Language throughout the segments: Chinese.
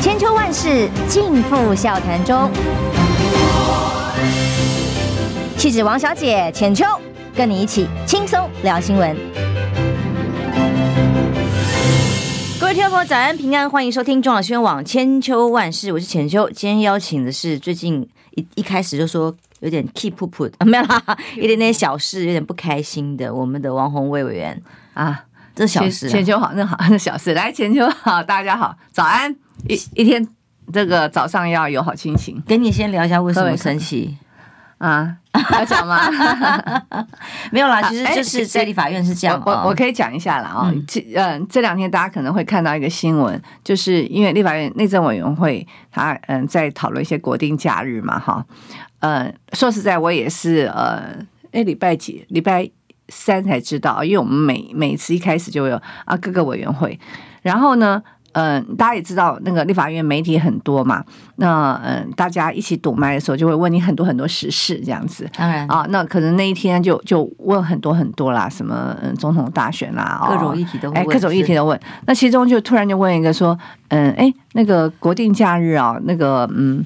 千秋万世尽付笑谈中。气质王小姐浅秋，跟你一起轻松聊新闻。各位听众朋友，早安平安，欢迎收听中广新闻网千秋万世，我是浅秋。今天邀请的是最近一一开始就说有点气噗噗啊，没有啦，一点点小事有点不开心的，我们的王鸿薇委员啊。这小事，全球好，那好，那小事。来，全球好，大家好，早安。一一天，这个早上要有好心情。跟你先聊一下为什么生气啊？要讲吗？没有啦，其实就是在立法院是这样。我我可以讲一下了啊。这嗯，这两天大家可能会看到一个新闻，就是因为立法院内政委员会他嗯在讨论一些国定假日嘛哈。嗯，说实在，我也是呃，哎，礼拜几？礼拜。三才知道，因为我们每每次一开始就有啊各个委员会，然后呢，嗯、呃，大家也知道那个立法院媒体很多嘛，那嗯、呃，大家一起堵麦的时候就会问你很多很多时事这样子，当然啊，那可能那一天就就问很多很多啦，什么总统大选啦，各种议题都问，哎，各种议题都问，那其中就突然就问一个说，嗯，哎，那个国定假日啊，那个嗯。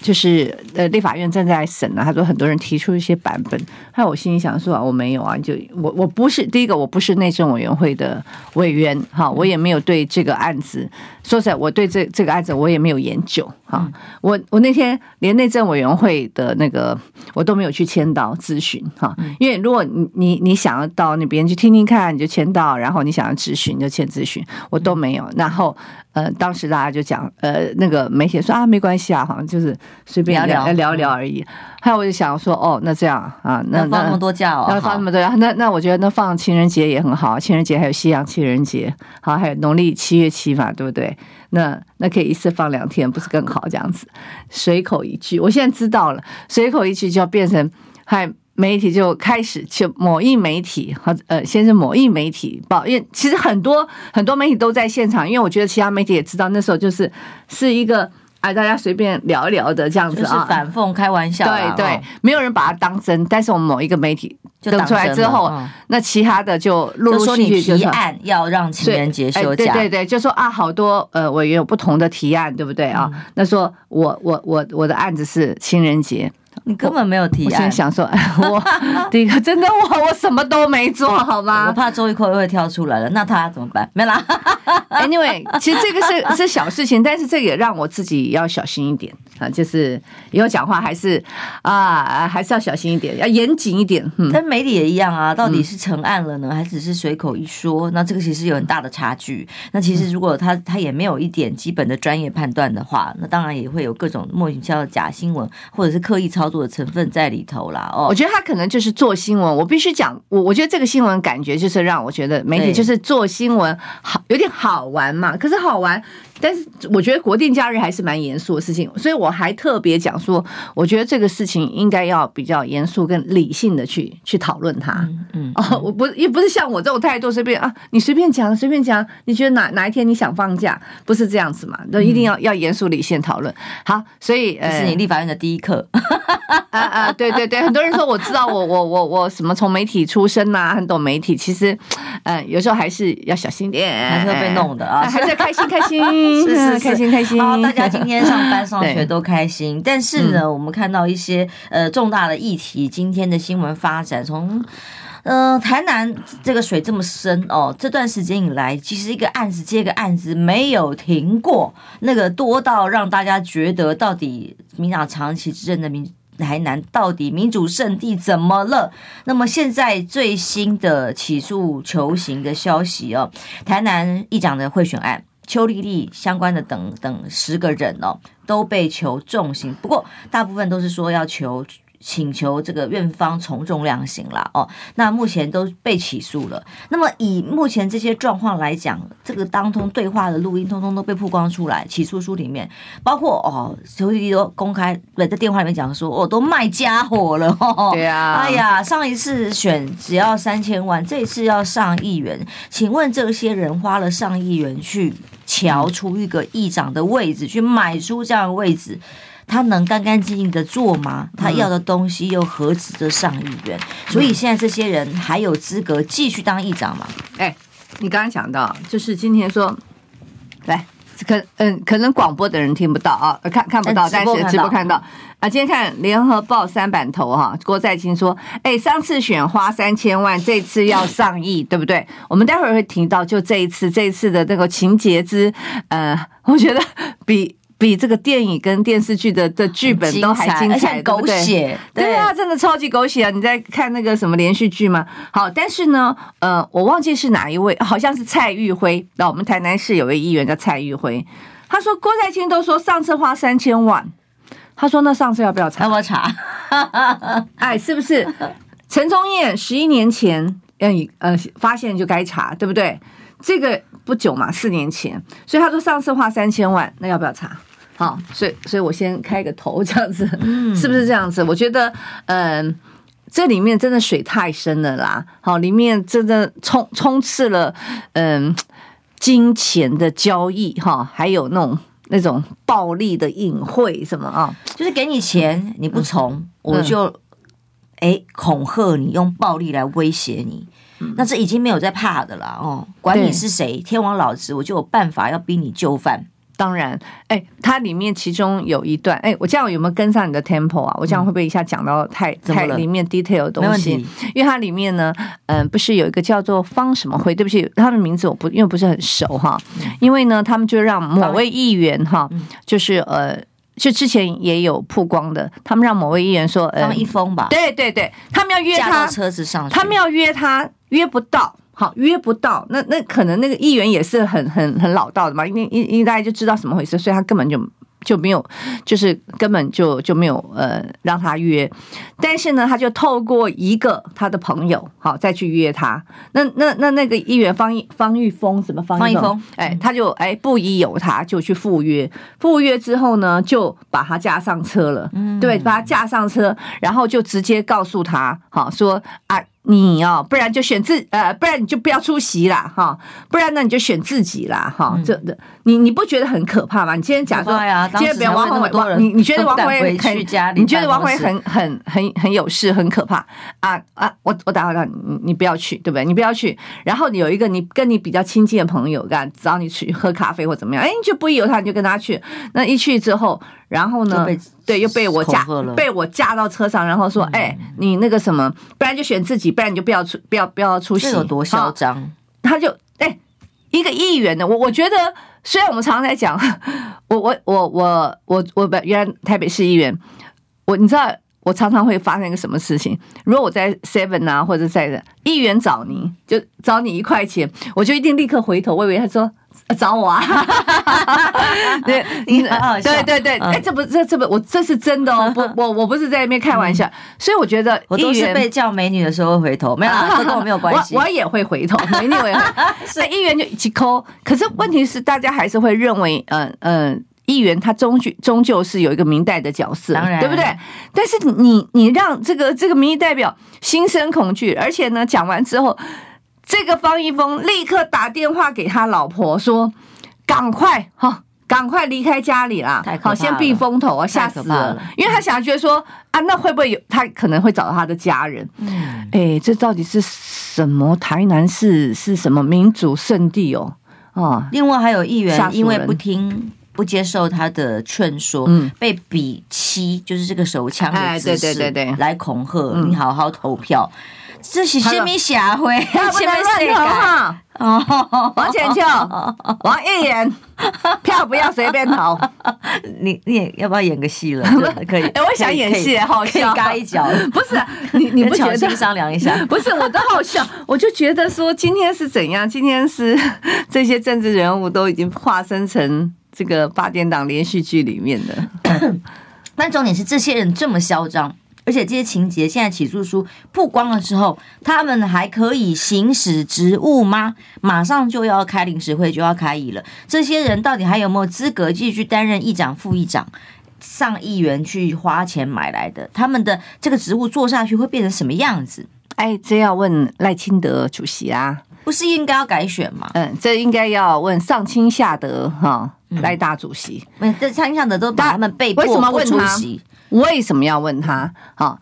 就是呃，立法院正在审呢。他说很多人提出一些版本，那我心里想说啊，我没有啊，就我我不是第一个，我不是内政委员会的委员哈，我也没有对这个案子说实在，我对这这个案子我也没有研究哈。我我那天连内政委员会的那个我都没有去签到咨询哈，因为如果你你你想要到那边去听听看，你就签到，然后你想要咨询就签咨询，我都没有，然后。呃，当时大家就讲，呃，那个媒体说啊，没关系啊，好像就是随便聊聊聊聊而已。还有我就想说，哦，那这样啊，那放那么多假哦，那放那么多假，那那我觉得那放情人节也很好，情人节还有西洋情人节，好，还有农历七月七嘛，对不对？那那可以一次放两天，不是更好？这样子，随口一句，我现在知道了，随口一句就要变成嗨。媒体就开始就某一媒体和呃，先是某一媒体报，因为其实很多很多媒体都在现场，因为我觉得其他媒体也知道那时候就是是一个哎，大家随便聊一聊的这样子啊，反讽开玩笑，对对，没有人把它当真。但是我们某一个媒体登出来之后，那其他的就陆陆续续就提案要让情人节休假，对对对，就说啊，好多呃委员有不同的提案，对不对啊？那说我我我我的案子是情人节。你根本没有提案。我先想说，哎，我 第一个真的我我什么都没做好吗？我怕周玉蔻又会跳出来了，那他怎么办？没啦。Anyway，其实这个是是小事情，但是这个也让我自己要小心一点啊，就是以后讲话还是啊还是要小心一点，要严谨一点。嗯，但媒体也一样啊，到底是成案了呢，还只是随口一说？那这个其实有很大的差距。那其实如果他他也没有一点基本的专业判断的话，那当然也会有各种莫名其妙的假新闻，或者是刻意操作的成分在里头啦。哦，我觉得他可能就是做新闻。我必须讲，我我觉得这个新闻感觉就是让我觉得媒体就是做新闻好有点好玩嘛。可是好玩。但是我觉得国定假日还是蛮严肃的事情，所以我还特别讲说，我觉得这个事情应该要比较严肃跟理性的去去讨论它。嗯，嗯哦，我不也不是像我这种态度随便啊，你随便讲随便讲，你觉得哪哪一天你想放假，不是这样子嘛？那一定要、嗯、要严肃理性讨论。好，所以这是你立法院的第一课。啊啊，对对对，很多人说我知道我我我我什么从媒体出身呐、啊，很懂媒体，其实嗯，有时候还是要小心点，还是会被弄的啊，还是开心开心。是是，是开心开心。好，大家今天上班上 学都开心。但是呢，我们看到一些呃重大的议题，今天的新闻发展，从呃台南这个水这么深哦，这段时间以来，其实一个案子接一个案子没有停过，那个多到让大家觉得，到底民党长期执政的民台南到底民主圣地怎么了？那么现在最新的起诉求刑的消息哦，台南议长的贿选案。邱丽丽相关的等等十个人哦，都被求重刑，不过大部分都是说要求。请求这个院方从重量刑了哦，那目前都被起诉了。那么以目前这些状况来讲，这个当通对话的录音通通都被曝光出来，起诉书里面包括哦，邱丽丽都公开在电话里面讲说，我、哦、都卖家伙了哦。对啊，哎呀，上一次选只要三千万，这一次要上亿元，请问这些人花了上亿元去瞧出一个议长的位置，去买出这样的位置。他能干干净净的做吗？他要的东西又何止这上亿元？所以现在这些人还有资格继续当议长吗？哎，你刚刚讲到，就是今天说，来可嗯，可能广播的人听不到啊，看看不到，但是直播看到啊。今天看联合报三版头哈，郭在清说，哎，上次选花三千万，这次要上亿，对不对？我们待会儿会提到，就这一次，这一次的那个情节之，呃，我觉得比。比这个电影跟电视剧的的剧本都还精彩，狗血，对啊，真的超级狗血啊！你在看那个什么连续剧吗？好，但是呢，呃，我忘记是哪一位，好像是蔡玉辉。那我们台南市有位议员叫蔡玉辉，他说郭在清都说上次花三千万，他说那上次要不要查？要不要查？哎，是不是陈宗彦十一年前，嗯呃，发现就该查，对不对？这个不久嘛，四年前，所以他说上次花三千万，那要不要查？好，所以所以我先开个头，这样子，是不是这样子？我觉得，嗯，这里面真的水太深了啦。好，里面真的充充斥了，嗯，金钱的交易，哈，还有那种那种暴力的隐晦什么啊？就是给你钱你不从，嗯、我就哎、欸、恐吓你，用暴力来威胁你。那这已经没有在怕的了哦，管你是谁，天王老子，我就有办法要逼你就范。当然，哎，它里面其中有一段，哎，我这样有没有跟上你的 tempo 啊？我这样会不会一下讲到太太里面 detail 的东西？因为它里面呢，嗯，不是有一个叫做方什么辉？对不起，他的名字我不因为不是很熟哈。因为呢，他们就让某位议员哈，就是呃，就之前也有曝光的，他们让某位议员说，方一峰吧，对对对，他们要约他车子上，他们要约他约不到。好，约不到，那那可能那个议员也是很很很老道的嘛，因为因因为大家就知道怎么回事，所以他根本就就没有，就是根本就就没有呃让他约，但是呢，他就透过一个他的朋友，好再去约他。那那那那个议员方方玉峰什么方方一峰，哎，他就哎不疑有他，就去赴约，赴约之后呢，就把他架上车了，嗯，对，把他架上车，然后就直接告诉他，好说啊。你哦，不然就选自呃，不然你就不要出席啦，哈，不然呢你就选自己啦，哈，这的你你不觉得很可怕吗？你今天假设，今天别王鸿伟，你你觉得王鸿伟很，你觉得王鸿伟很很很很有事，很可怕啊啊！我我打扰你，你不要去，对不对？你不要去。然后你有一个你跟你比较亲近的朋友，干找你去喝咖啡或怎么样，哎，你就不疑有他，你就跟他去。那一去之后。然后呢？对，又被我架，被我架到车上，然后说：“哎、嗯，你那个什么，不然就选自己，不然你就不要出，不要不要出席。”有多嚣张？他就哎，一个议员呢，我我觉得，虽然我们常常在讲，我我我我我我原来台北市议员，我你知道，我常常会发生一个什么事情？如果我在 Seven 啊，或者在议员找你，就找你一块钱，我就一定立刻回头，我以为他说。找我啊！对，你对对对，哎，这不这这不我这是真的哦，不 我我不是在那边开玩笑，所以我觉得我都是被叫美女的时候会回头，没有 这跟我没有关系，我我也会回头，美女我也会，所以议员就一起抠，可是问题是大家还是会认为，嗯嗯，议员他终究终究是有一个明代的角色，当然对不对？但是你你让这个这个民意代表心生恐惧，而且呢，讲完之后。这个方一峰立刻打电话给他老婆说：“赶快哈，赶快离开家里啦！好，先避风头啊，吓死了！因为他想觉得说啊，那会不会有他可能会找到他的家人？嗯，哎，这到底是什么？台南市是什么民主圣地哦？哦，另外还有议员因为不听不接受他的劝说，嗯，被比七就是这个手枪的姿势，对对对对，来恐吓你，好好投票。”这是什么社会？什么世界？哦，王千秋，王议员，票不要随便投。你你也要不要演个戏了？可以。哎，我想演戏，好笑，嘎一脚。不是你，你不觉得商量一下？不是，我都好笑。我就觉得说，今天是怎样？今天是这些政治人物都已经化身成这个八点档连续剧里面的。但重点是，这些人这么嚣张。而且这些情节现在起诉书曝光了之后，他们还可以行使职务吗？马上就要开临时会，就要开议了。这些人到底还有没有资格继续担任议长、副议长？上议员去花钱买来的，他们的这个职务做下去会变成什么样子？哎，这要问赖清德主席啊，不是应该要改选吗？嗯，这应该要问上清下德哈赖大主席。嗯，这上清下德都把他们被迫不出席。为什么要问他？好，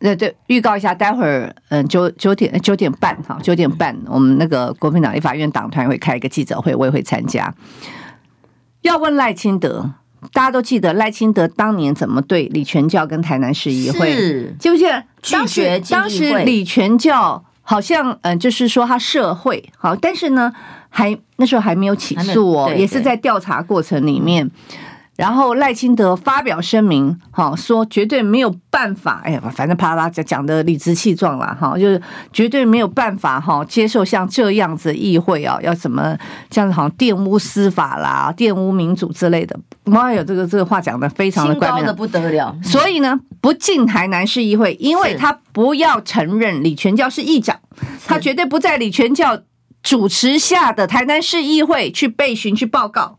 那对预告一下，待会儿嗯九九点九点半哈九点半，我们那个国民党立法院党团会开一个记者会，我也会参加。要问赖清德，大家都记得赖清德当年怎么对李全教跟台南市议会，是记不记得？当时当时李全教好像嗯，就是说他涉贿，好，但是呢，还那时候还没有起诉哦，也是在调查过程里面。然后赖清德发表声明，哈，说绝对没有办法，哎呀，反正啪啦讲讲的理直气壮了，哈，就是绝对没有办法，哈，接受像这样子议会啊，要怎么这样子，好像玷污司法啦，玷污民主之类的。妈呀，这个这个话讲的非常的怪妙的不得了。所以呢，不进台南市议会，因为他不要承认李全教是议长，他绝对不在李全教主持下的台南市议会去备询去报告。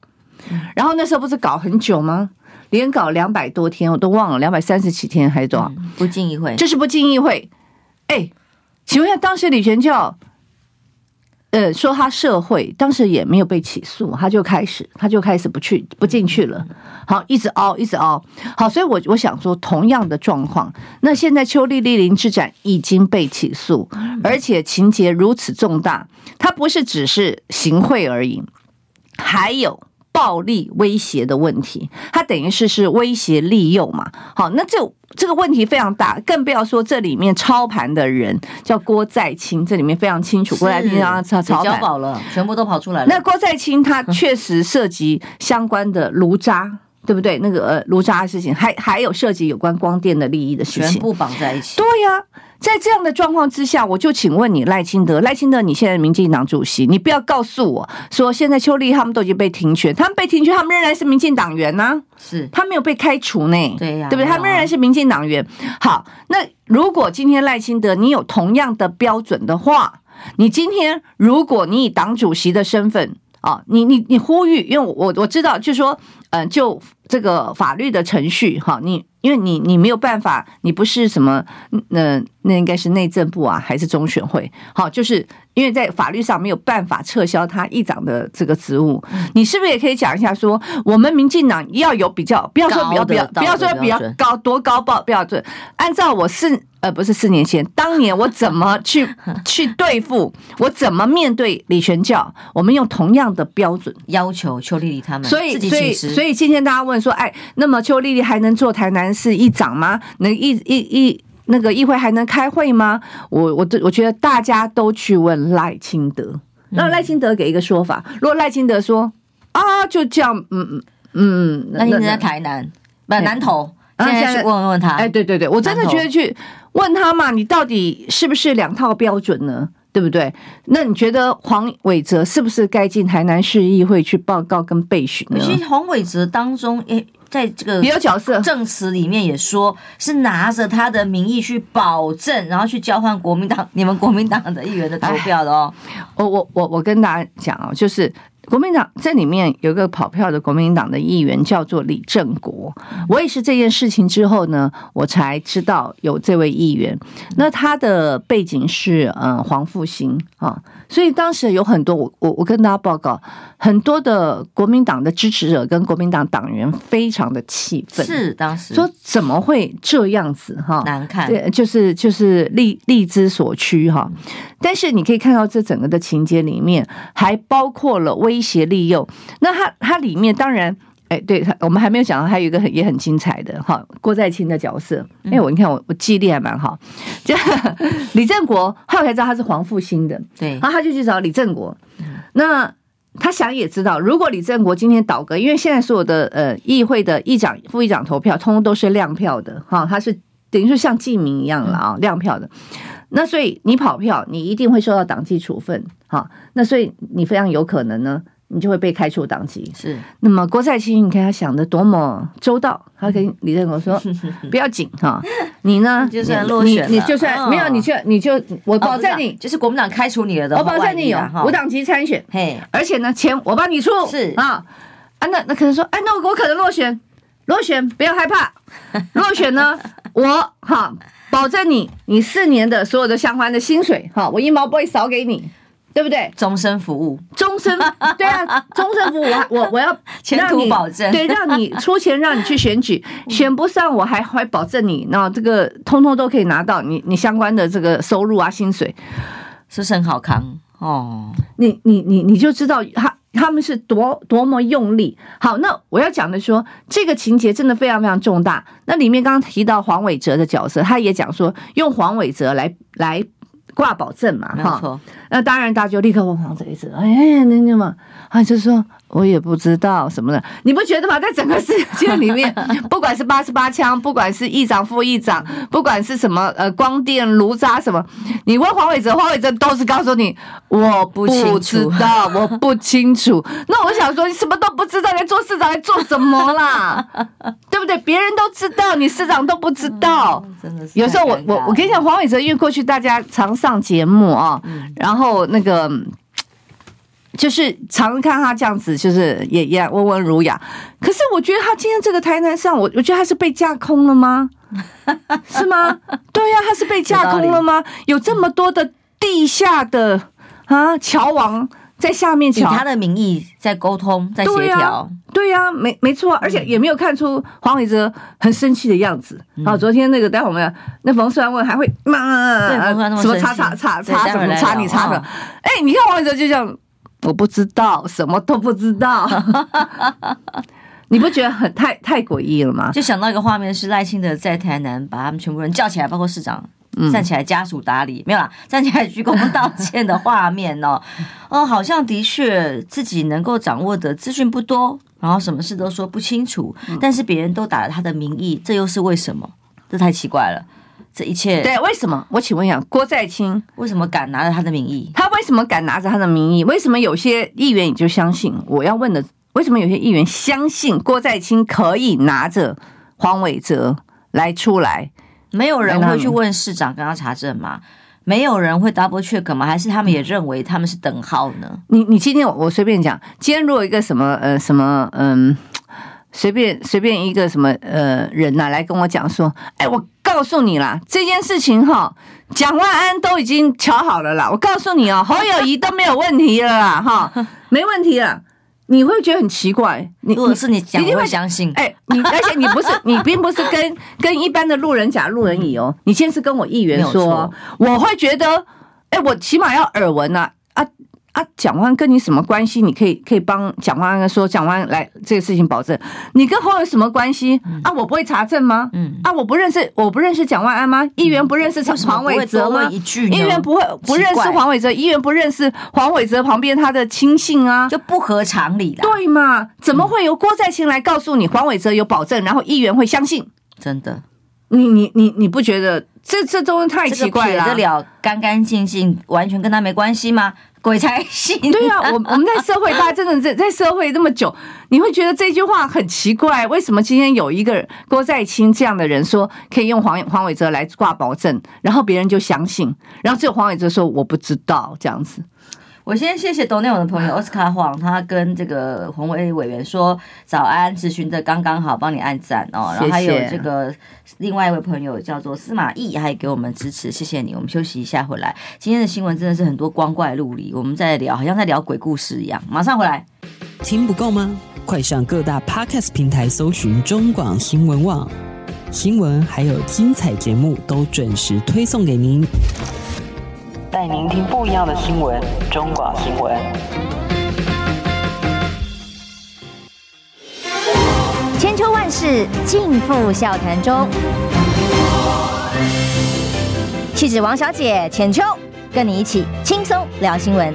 然后那时候不是搞很久吗？连搞两百多天，我都忘了两百三十几天还是多少？不进议会，就是不进议会。哎，请问一下，当时李全教，呃，说他涉贿，当时也没有被起诉，他就开始，他就开始不去不进去了。好，一直熬，一直熬。好，所以我我想说，同样的状况，那现在邱莉莉林之展已经被起诉，而且情节如此重大，他不是只是行贿而已，还有。暴力威胁的问题，它等于是是威胁利诱嘛？好，那这这个问题非常大，更不要说这里面操盘的人叫郭在清，这里面非常清楚，郭在清他操操盘交了，全部都跑出来了。那郭在清他确实涉及相关的炉渣，对不对？那个呃炉渣的事情，还还有涉及有关光电的利益的事情，全部绑在一起。对呀、啊。在这样的状况之下，我就请问你赖清德，赖清德，你现在民进党主席，你不要告诉我说现在邱莉他们都已经被停权，他们被停权，他们仍然是民进党员呢、啊？是，他没有被开除呢？对呀、啊，对不对？他们仍然是民进党员。好，那如果今天赖清德你有同样的标准的话，你今天如果你以党主席的身份啊，你你你呼吁，因为我我知道，就是说，嗯，就这个法律的程序哈，你。因为你你没有办法，你不是什么，那那应该是内政部啊，还是中选会？好，就是因为在法律上没有办法撤销他议长的这个职务，你是不是也可以讲一下说，我们民进党要有比较，不要说比较，不要不要说比较高多高报标准，按照我是。呃，不是四年前，当年我怎么去 去对付，我怎么面对李全教？我们用同样的标准要求邱丽丽他们，所以所以所以今天大家问说，哎，那么邱丽丽还能做台南市议长吗？能议议议那个议会还能开会吗？我我我觉得大家都去问赖清德，那赖清德给一个说法。如果赖清德说啊，就这样，嗯嗯嗯，那你在台南不南投？现在去问问他，哎，对对对，我真的觉得去问他嘛，你到底是不是两套标准呢？对不对？那你觉得黄伟哲是不是该进台南市议会去报告跟备询呢？其实黄伟哲当中，诶，在这个也有角色，证词里面也说是拿着他的名义去保证，然后去交换国民党你们国民党的议员的投票的哦。我我我我跟大家讲哦，就是。国民党这里面有一个跑票的国民党的议员叫做李正国，我也是这件事情之后呢，我才知道有这位议员。那他的背景是嗯黄复兴啊，所以当时有很多我我我跟大家报告，很多的国民党的支持者跟国民党党员非常的气愤，是当时说怎么会这样子哈难看，对，就是就是力力之所趋哈。但是你可以看到这整个的情节里面还包括了威。胁利诱，那它它里面当然，哎，对他，我们还没有讲到，还有一个很也很精彩的哈，郭在清的角色。哎，我你看我我记忆力还蛮好，就李正国后来才知道他是黄复兴的，对，然后他就去找李正国。那他想也知道，如果李正国今天倒戈，因为现在所有的呃议会的议长、副议长投票，通通都是亮票的哈，他是等于是像记名一样了啊，亮票的。那所以你跑票，你一定会受到党纪处分，哈，那所以你非常有可能呢，你就会被开除党籍。是，那么郭在清，你看他想的多么周到，他跟李正国说，不要紧哈，你呢，就算落选，你就算没有，你就你就我保证你，就是国民党开除你了的，我保证你有无党籍参选，嘿，而且呢，钱我帮你出，是啊，啊，那那可能说，哎，那我可能落选，落选不要害怕，落选呢，我哈。保证你，你四年的所有的相关的薪水，哈，我一毛不会少给你，对不对？终身服务，终身，对啊，终身服务，我我我要前途保证，对，让你 出钱让你去选举，选不上我还还保证你，那这个通通都可以拿到你你相关的这个收入啊薪水，是很好康哦？你你你你就知道他。他们是多多么用力。好，那我要讲的说，这个情节真的非常非常重大。那里面刚刚提到黄伟哲的角色，他也讲说用黄伟哲来来挂保证嘛，哈。那当然，大家就立刻问黄伟哲，哎，那那么，他就说。我也不知道什么的，你不觉得吗？在整个世 界里面，不管是八十八枪，不管是议长、副议长，不管是什么呃光电炉渣什么，你问黄伟哲，黄伟哲都是告诉你我不知道，我不清楚。那我想说，你什么都不知道，来做市长来做什么啦？对不对？别人都知道，你市长都不知道。真的是。有时候我我我跟你讲，黄伟哲因为过去大家常上节目啊，然后那个。就是常看他这样子，就是也也温文儒雅。可是我觉得他今天这个台南上，我我觉得他是被架空了吗？是吗？对呀、啊，他是被架空了吗？有这么多的地下的啊桥王在下面，以他的名义在沟通，在协调。对呀、啊啊，没没错，而且也没有看出黄伟哲很生气的样子。然后昨天那个待会我们那冯世安问还会骂什么擦擦擦擦什么擦你擦的？哎，你看黄伟哲就这样。我不知道，什么都不知道。你不觉得很太太诡异了吗？就想到一个画面，是赖清德在台南把他们全部人叫起来，包括市长、嗯、站起来家属打理，没有啦，站起来鞠躬道歉的画面哦。哦，好像的确自己能够掌握的资讯不多，然后什么事都说不清楚，但是别人都打了他的名义，这又是为什么？这太奇怪了。这一切对，为什么？我请问一下，郭在清为什么敢拿着他的名义？他为什么敢拿着他的名义？为什么有些议员你就相信？我要问的，为什么有些议员相信郭在清可以拿着黄伟哲来出来？没有人会去问市长跟他查证吗？没有人会 double check 吗？还是他们也认为他们是等号呢？你你今天我随便讲，今天如果一个什么呃什么嗯。随便随便一个什么呃人呐、啊，来跟我讲说，哎，我告诉你啦，这件事情哈，蒋万安都已经瞧好了啦。我告诉你哦，侯友谊都没有问题了啦，哈，没问题了。你会觉得很奇怪，你如果是你讲，你会相信？哎，你而且你不是 你并不是跟跟一般的路人甲、路人乙哦，你先是跟我议员说，我会觉得，哎，我起码要耳闻呐。啊，蒋万安跟你什么关系？你可以可以帮蒋万安说，蒋万安来这个事情保证。你跟侯有什么关系？啊，我不会查证吗？嗯，啊，我不认识，我不认识蒋万安吗？议员不认识黄伟哲吗？议员不会不认识黄伟哲，议员不认识黄伟哲旁边他的亲信啊，就不合常理的。对嘛？怎么会由郭在清来告诉你黄伟哲有保证，然后议员会相信？真的，你你你你不觉得这这东西太奇怪了？这个、撇得了干干净净，完全跟他没关系吗？鬼才信！对呀、啊，我我们在社会，大家真的在在社会这么久，你会觉得这句话很奇怪。为什么今天有一个郭在清这样的人说可以用黄黄伟哲来挂保证，然后别人就相信，然后只有黄伟哲说我不知道这样子。我先谢谢斗内我的朋友奥斯卡黄，他跟这个红卫委员说早安，咨询的刚刚好，帮你按赞哦。然后还有这个另外一位朋友叫做司马懿，还给我们支持，谢谢你。我们休息一下回来，今天的新闻真的是很多光怪陆离，我们在聊，好像在聊鬼故事一样。马上回来，听不够吗？快上各大 Podcast 平台搜寻中广新闻网新闻，还有精彩节目都准时推送给您。带您听不一样的新闻，中广新闻。千秋万世尽付笑谈中。气质王小姐浅秋，跟你一起轻松聊新闻。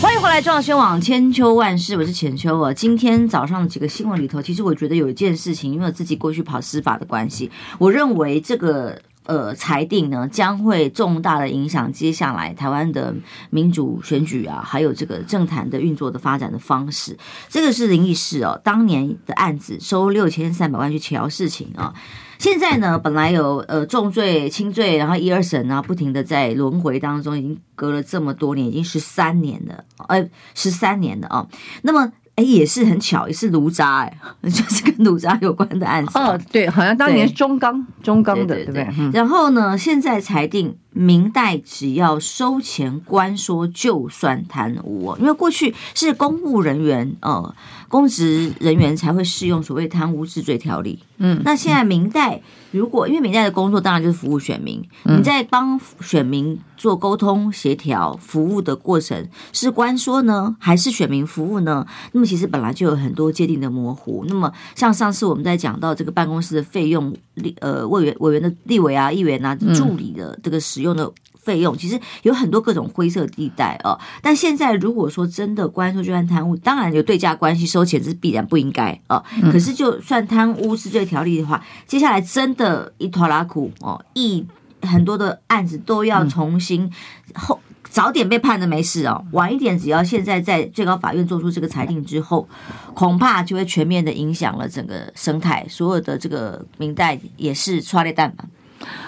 欢迎回来，中央新闻网千秋万世，我是浅秋啊。今天早上几个新闻里头，其实我觉得有一件事情，因为我自己过去跑司法的关系，我认为这个。呃，裁定呢将会重大的影响接下来台湾的民主选举啊，还有这个政坛的运作的发展的方式。这个是灵异事哦，当年的案子收六千三百万去调事情啊。现在呢，本来有呃重罪、轻罪，然后一二审啊，不停的在轮回当中，已经隔了这么多年，已经十三年了，呃，十三年了啊。那么。哎，也是很巧，也是卢渣哎，就是跟卢渣有关的案子。哦，对，好像当年是中钢，中钢的，对不对？然后呢，现在裁定明代只要收钱官说就算贪污，因为过去是公务人员呃，公职人员才会适用所谓贪污治罪条例。嗯，那现在明代如果因为明代的工作当然就是服务选民，你在帮选民做沟通协调服务的过程是官说呢，还是选民服务呢？那么其实本来就有很多界定的模糊。那么像上次我们在讲到这个办公室的费用，呃，委员委员的立委啊、议员啊、助理的这个使用的。费用其实有很多各种灰色地带哦，但现在如果说真的关说就算贪污，当然有对价关系，收钱是必然不应该哦。可是就算贪污是这个条例的话，接下来真的一拖拉苦哦，一很多的案子都要重新后早点被判的没事哦，晚一点只要现在在最高法院做出这个裁定之后，恐怕就会全面的影响了整个生态，所有的这个明代也是剉咧等嘛。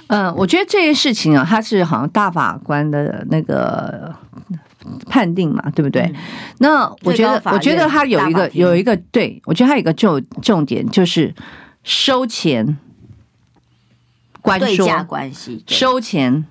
嗯，我觉得这件事情啊，它是好像大法官的那个判定嘛，对不对？嗯、那我觉得，我觉得他有一个有一个，对，我觉得他有一个重重点就是收钱关系，收钱。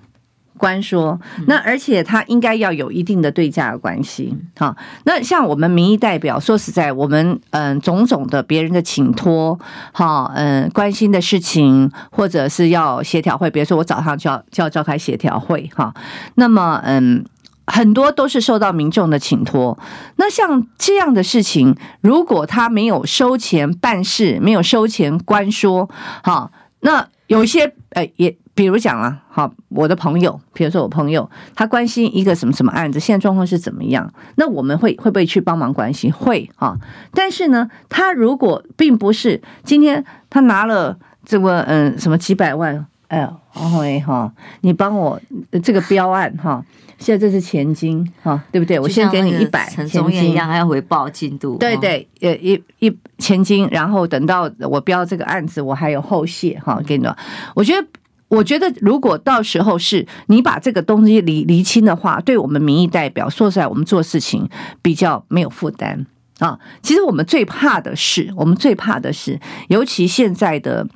关说，那而且他应该要有一定的对价的关系。好，那像我们民意代表，说实在，我们嗯，种种的别人的请托，哈，嗯，关心的事情，或者是要协调会，比如说我早上就要就要召开协调会，哈，那么嗯，很多都是受到民众的请托。那像这样的事情，如果他没有收钱办事，没有收钱官说，好，那有一些呃也。比如讲啊，好，我的朋友，比如说我朋友，他关心一个什么什么案子，现在状况是怎么样？那我们会会不会去帮忙关心？会啊，但是呢，他如果并不是今天他拿了这个嗯什么几百万，哎，黄伟哈，你帮我这个标案哈，现在这是钱金哈，对不对？我先给你一百，陈宗彦一样还要回报进度，对对，呃一一钱金，然后等到我标这个案子，我还有后续哈，给你，我觉得。我觉得，如果到时候是你把这个东西理厘清的话，对我们民意代表说实在，我们做事情比较没有负担啊。其实我们最怕的是，我们最怕的是，尤其现在的，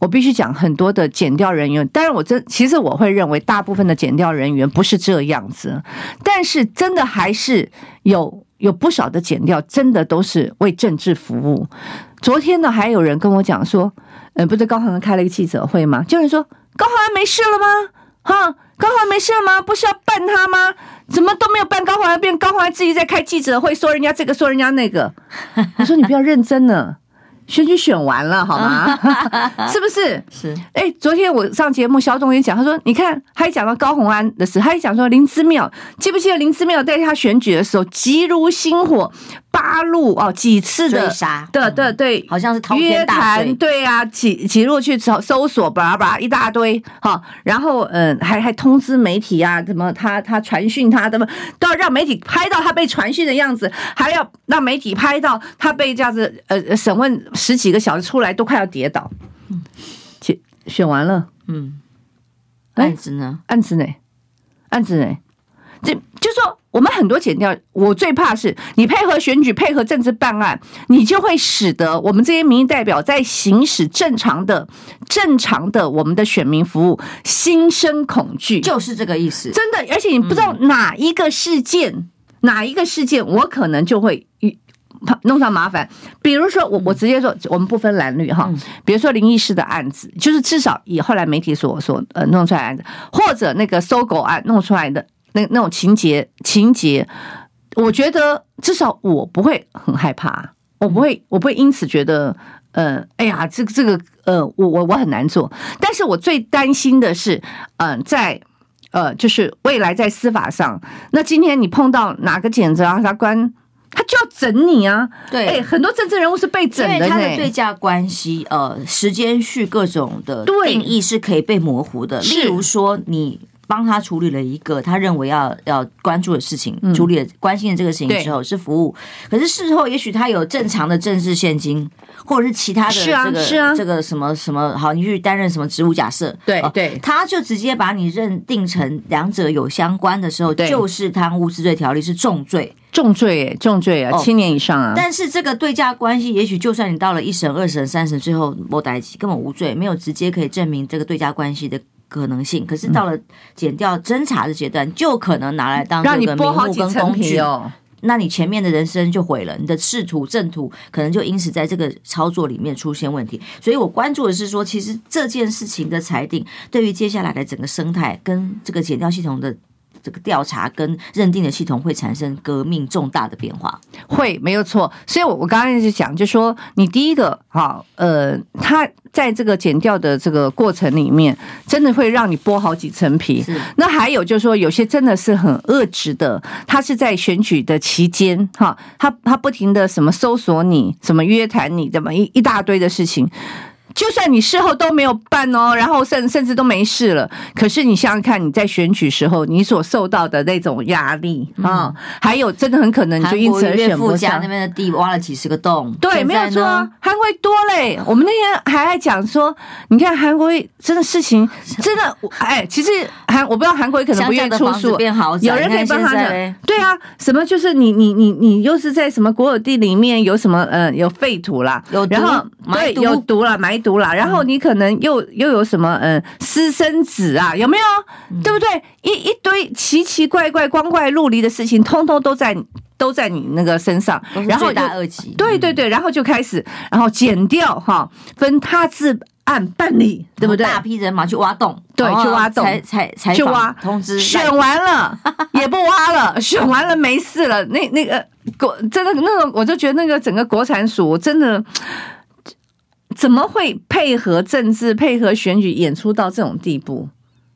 我必须讲很多的减调人员。当然，我真其实我会认为，大部分的减调人员不是这样子，但是真的还是有有不少的减调，真的都是为政治服务。昨天呢，还有人跟我讲说，呃，不是高虹安开了一个记者会吗？就是说。高虹安没事了吗？哈，高虹安没事了吗？不是要办他吗？怎么都没有办？高虹安变高虹安自己在开记者会，说人家这个，说人家那个。我说你不要认真了。选举选完了，好吗？是不是？是。哎，昨天我上节目，肖总也讲，他说：“你看，还讲到高红安的事，还讲说林之妙，记不记得林之妙在他选举的时候急如星火，八路哦几次的追杀，对对对，好像是约谈，对啊，几几路去搜搜索，叭叭一大堆哈，然后嗯，还还通知媒体啊，怎么他他传讯他，怎么都要让媒体拍到他被传讯的样子，还要让媒体拍到他被这样子呃审问。”十几个小时出来都快要跌倒，嗯，选选完了，嗯，案子呢？案子呢？案子呢？这就说我们很多减掉，我最怕是你配合选举、配合政治办案，你就会使得我们这些民意代表在行使正常的、正常的我们的选民服务心生恐惧，就是这个意思。真的，而且你不知道哪一个事件，嗯、哪一个事件，我可能就会遇。弄上麻烦，比如说我我直接说，我们不分蓝绿哈，比如说林医师的案子，就是至少以后来媒体所所呃弄出来的案子，或者那个搜狗案弄出来的那那种情节情节，我觉得至少我不会很害怕，我不会我不会因此觉得呃哎呀这个这个呃我我我很难做，但是我最担心的是嗯、呃、在呃就是未来在司法上，那今天你碰到哪个检察官？他就要整你啊！对，哎，很多政治人物是被整的，因为他的对价关系，呃，时间序各种的定义是可以被模糊的。例如说，你帮他处理了一个他认为要要关注的事情，处理了关心的这个事情之后是服务，可是事后也许他有正常的政治献金，或者是其他的这个是啊这个什么什么好，你去担任什么职务？假设对对，他就直接把你认定成两者有相关的时候，就是贪污治罪条例是重罪。重罪，重罪啊，七年以上啊！但是这个对价关系，也许就算你到了一审、二审、三审，最后没逮起，根本无罪，没有直接可以证明这个对价关系的可能性。可是到了剪掉侦查的阶段，就可能拿来当这个名目跟工具哦。那你前面的人生就毁了，你的仕途正途可能就因此在这个操作里面出现问题。所以我关注的是说，其实这件事情的裁定，对于接下来的整个生态跟这个剪掉系统的。这个调查跟认定的系统会产生革命重大的变化，会没有错。所以，我我刚刚一直讲，就说你第一个哈，呃，他在这个减掉的这个过程里面，真的会让你剥好几层皮。那还有就是说，有些真的是很恶质的，他是在选举的期间哈，他他不停的什么搜索你，什么约谈你，怎么一一大堆的事情。就算你事后都没有办哦，然后甚甚至都没事了，可是你想想看，你在选举时候你所受到的那种压力啊，嗯、还有真的很可能你就因此而选不上。那边的地挖了几十个洞，对，没有错啊，韩国多嘞。我们那天还还讲说，你看韩国真的事情 真的，哎，其实韩我不知道韩国可能不愿意出书，有人可以帮他的。对啊，什么就是你你你你又是在什么国有地里面有什么呃有废土啦，有毒然后对有毒了埋。毒了，然后你可能又又有什么嗯私生子啊，有没有？嗯、对不对？一一堆奇奇怪怪、光怪陆离的事情，通通都在都在你那个身上，然后大二级。对对对，然后就开始，然后剪掉哈，分他自案办理，对不对？大批人马去挖洞，对，去挖洞，才才才去挖通知，选完了 也不挖了，选完了没事了。那那个国真的那个，我就觉得那个整个国产署真的。怎么会配合政治、配合选举演出到这种地步？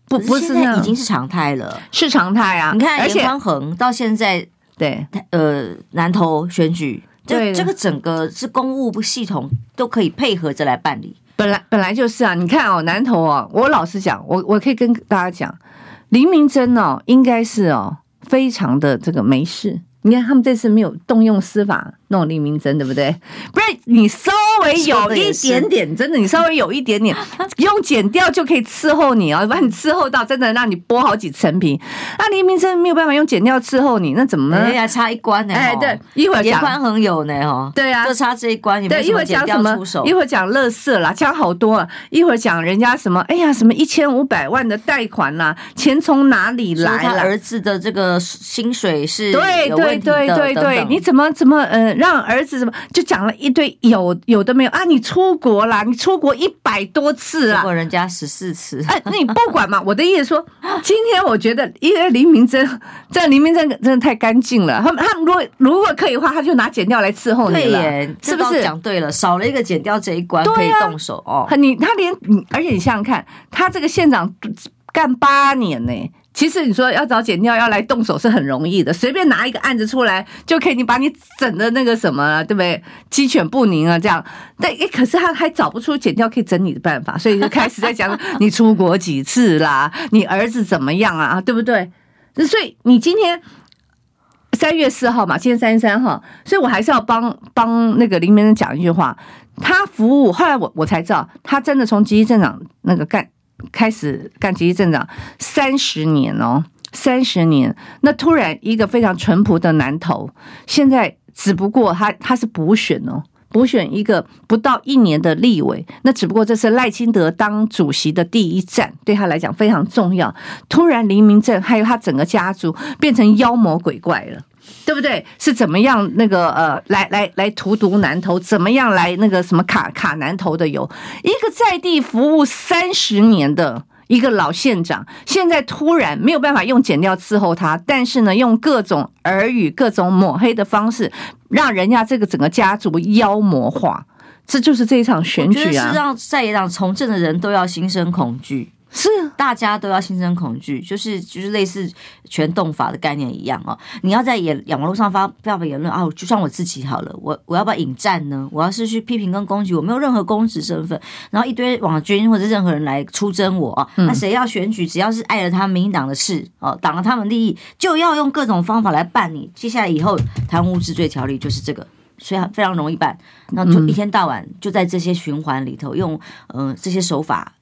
不，不是，那已经是常态了，是常态啊！你看，而且宽恒到现在，对，呃，南投选举，对，这个整个是公务部系统都可以配合着来办理。本来本来就是啊！你看哦，南投哦，我老实讲，我我可以跟大家讲，林明珍哦，应该是哦，非常的这个没事。你看他们这次没有动用司法。弄黎明溱对不对？不是你稍微有一点点，真的，你稍微有一点点 用剪掉就可以伺候你啊，把你伺候到真的让你剥好几层皮。那黎明溱没有办法用剪掉伺候你，那怎么呢？哎呀，差一关呢？哎，对，一会儿讲严宽恒有呢，哈，对啊，就差这一关。对，一会儿讲什么？一会儿讲乐色啦，讲好多啊。一会儿讲人家什么？哎呀，什么一千五百万的贷款啦，钱从哪里来？他儿子的这个薪水是对对对对对，你怎么怎么呃？让儿子怎么就讲了一堆有有的没有啊？你出国啦，你出国一百多次啊，出国人家十四次。哎，那你不管嘛？我的意思说，今天我觉得，因为林明真这林明真真的太干净了。他们他们如果如果可以的话，他就拿剪掉来伺候你了，是不是？讲对了，少了一个剪掉这一关可以动手哦。你他连你，而且你想想看，他这个县长干八年呢。其实你说要找检调要来动手是很容易的，随便拿一个案子出来就可以，你把你整的那个什么，对不对？鸡犬不宁啊，这样。但诶，可是他还找不出检调可以整你的办法，所以就开始在讲你出国几次啦，你儿子怎么样啊，对不对？所以你今天三月四号嘛，今天三月三号，所以我还是要帮帮那个林明讲一句话，他服务后来我我才知道，他真的从集集镇长那个干。开始干集集镇长三十年哦，三十年。那突然一个非常淳朴的男头，现在只不过他他是补选哦，补选一个不到一年的立委。那只不过这是赖清德当主席的第一站，对他来讲非常重要。突然黎明镇还有他整个家族变成妖魔鬼怪了。对不对？是怎么样那个呃，来来来荼毒南投？怎么样来那个什么卡卡南投的油？一个在地服务三十年的一个老县长，现在突然没有办法用剪掉伺候他，但是呢，用各种耳语、各种抹黑的方式，让人家这个整个家族妖魔化。这就是这一场选举啊！是让在野党从政的人都要心生恐惧。是，大家都要心生恐惧，就是就是类似全动法的概念一样哦。你要在演网络上发发表言论啊，就像我自己好了，我我要不要引战呢？我要是去批评跟攻击，我没有任何公职身份，然后一堆网军或者任何人来出征我啊，那谁要选举，只要是碍了他们民党的事哦，挡了他们利益，就要用各种方法来办你。接下来以后贪污治罪条例就是这个，所以非常容易办，那就一天到晚就在这些循环里头用嗯、呃、这些手法。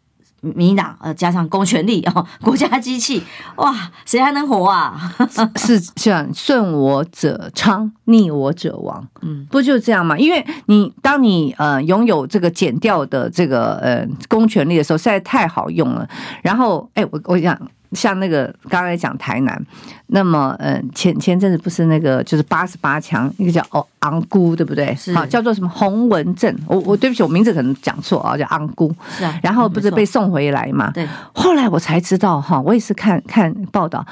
民进党呃，加上公权力 哦，国家机器哇，谁还能活啊？是这样，顺我者昌，逆我者亡。嗯，不就这样吗？因为你当你呃拥有这个减掉的这个呃公权力的时候，实在太好用了。然后，哎，我我讲像那个刚才讲台南，那么嗯，前前阵子不是那个就是八十八强，一个叫哦昂姑，对不对？是好，叫做什么洪文正，我我对不起，我名字可能讲错啊，叫昂姑。是啊，然后不是被送回来嘛？对。后来我才知道哈，我也是看看报道，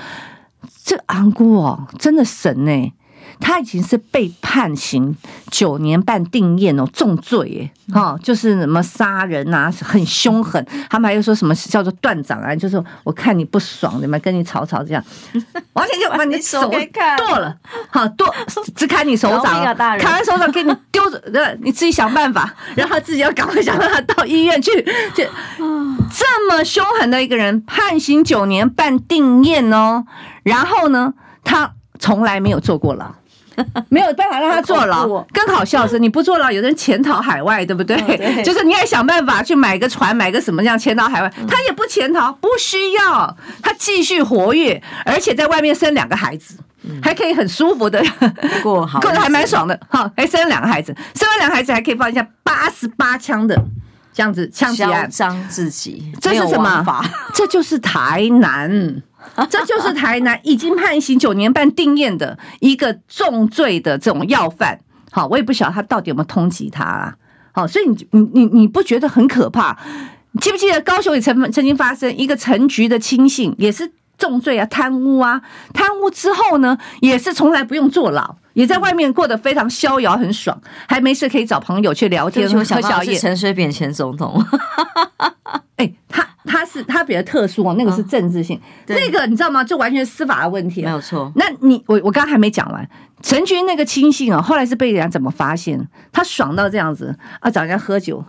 这昂姑哦，真的神呢。他已经是被判刑九年半定谳哦，重罪耶，哈，就是什么杀人啊，很凶狠。他们还又说什么叫做断掌啊，就是我看你不爽，你们跟你吵吵这样，完全就把你手剁了，好剁，只砍你手掌，砍完手掌给你丢着，你自己想办法，然后自己要赶快想办法到医院去。就这么凶狠的一个人，判刑九年半定谳哦，然后呢，他从来没有坐过牢。没有办法让他坐牢，更好笑的是，你不坐牢，有人潜逃海外，对不对？对，就是你也想办法去买个船，买个什么这样潜逃海外，他也不潜逃，不需要，他继续活跃，而且在外面生两个孩子，还可以很舒服的过，过得还蛮爽的。哈，还生了两个孩子，生完两个孩子还可以放一下八十八枪的这样子枪击案，嚣张自己，这是什么？这就是台南。这就是台南已经判刑九年半定谳的一个重罪的这种要犯，好，我也不晓得他到底有没有通缉他啦，好，所以你你你你不觉得很可怕？你记不记得高雄也曾曾经发生一个陈局的亲信也是重罪啊，贪污啊，贪污之后呢，也是从来不用坐牢，也在外面过得非常逍遥，很爽，还没事可以找朋友去聊天喝宵夜。陈水扁前总统，是他比较特殊哦，那个是政治性，那个你知道吗？就完全司法的问题，没有错。那你我我刚刚还没讲完，陈军那个亲信啊，后来是被人家怎么发现？他爽到这样子啊，找人家喝酒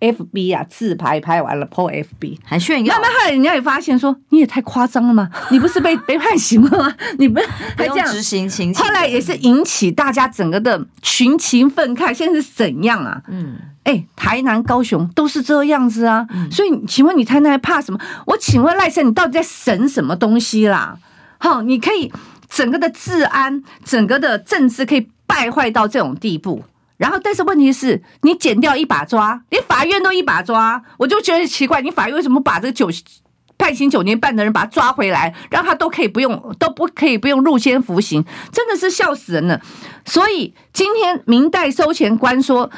，FB 啊，自拍拍完了 po FB 还炫耀。慢慢后来人家也发现说，你也太夸张了吗？你不是被 被判刑了吗？你不还这样执行情？后来也是引起大家整个的群情愤慨。现在是怎样啊？嗯。哎、欸，台南、高雄都是这样子啊，嗯、所以请问你台南还怕什么？我请问赖神，你到底在神什么东西啦？好，你可以整个的治安、整个的政治可以败坏到这种地步，然后但是问题是，你检掉一把抓，连法院都一把抓，我就觉得奇怪，你法院为什么把这个九判刑九年半的人把他抓回来，让他都可以不用，都不可以不用入监服刑，真的是笑死人了。所以今天明代收钱官说。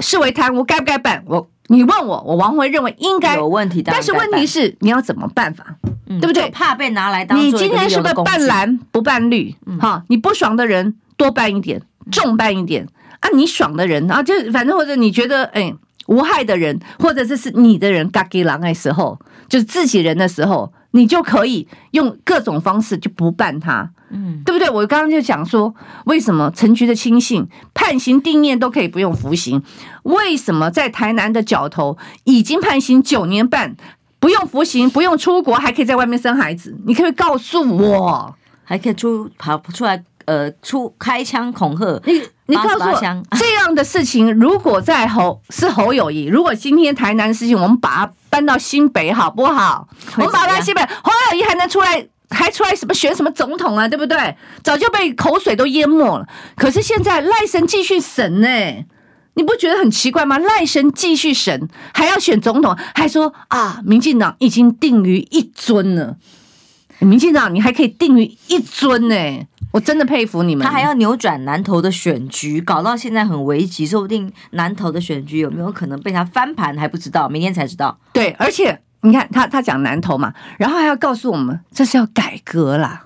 视为贪污该不该办？我你问我，我王辉认为应该有问题，但是问题是你要怎么办法，嗯、对不对？怕被拿来当你今天是不是办蓝不办绿？哈、嗯，你不爽的人多办一点，重办一点啊！你爽的人啊，就反正或者你觉得哎无害的人，或者这是你的人，嘎给狼的时候，就是自己人的时候，你就可以用各种方式就不办他。嗯，对不对？我刚刚就讲说，为什么陈局的亲信判刑定谳都可以不用服刑？为什么在台南的角头已经判刑九年半，不用服刑，不用出国，还可以在外面生孩子？你可以告诉我，还可以出跑出来？呃，出开枪恐吓你？告诉我，这样的事情如果在侯是侯友宜，如果今天台南的事情我们把它搬到新北好不好？我们把它搬新北侯友宜还能出来？还出来什么选什么总统啊，对不对？早就被口水都淹没了。可是现在赖神继续审呢，你不觉得很奇怪吗？赖神继续审，还要选总统，还说啊，民进党已经定于一尊了。民进党你还可以定于一尊呢，我真的佩服你们。他还要扭转南投的选局，搞到现在很危急，说不定南投的选局有没有可能被他翻盘还不知道，明天才知道。对，而且。你看他，他讲南投嘛，然后还要告诉我们，这是要改革啦，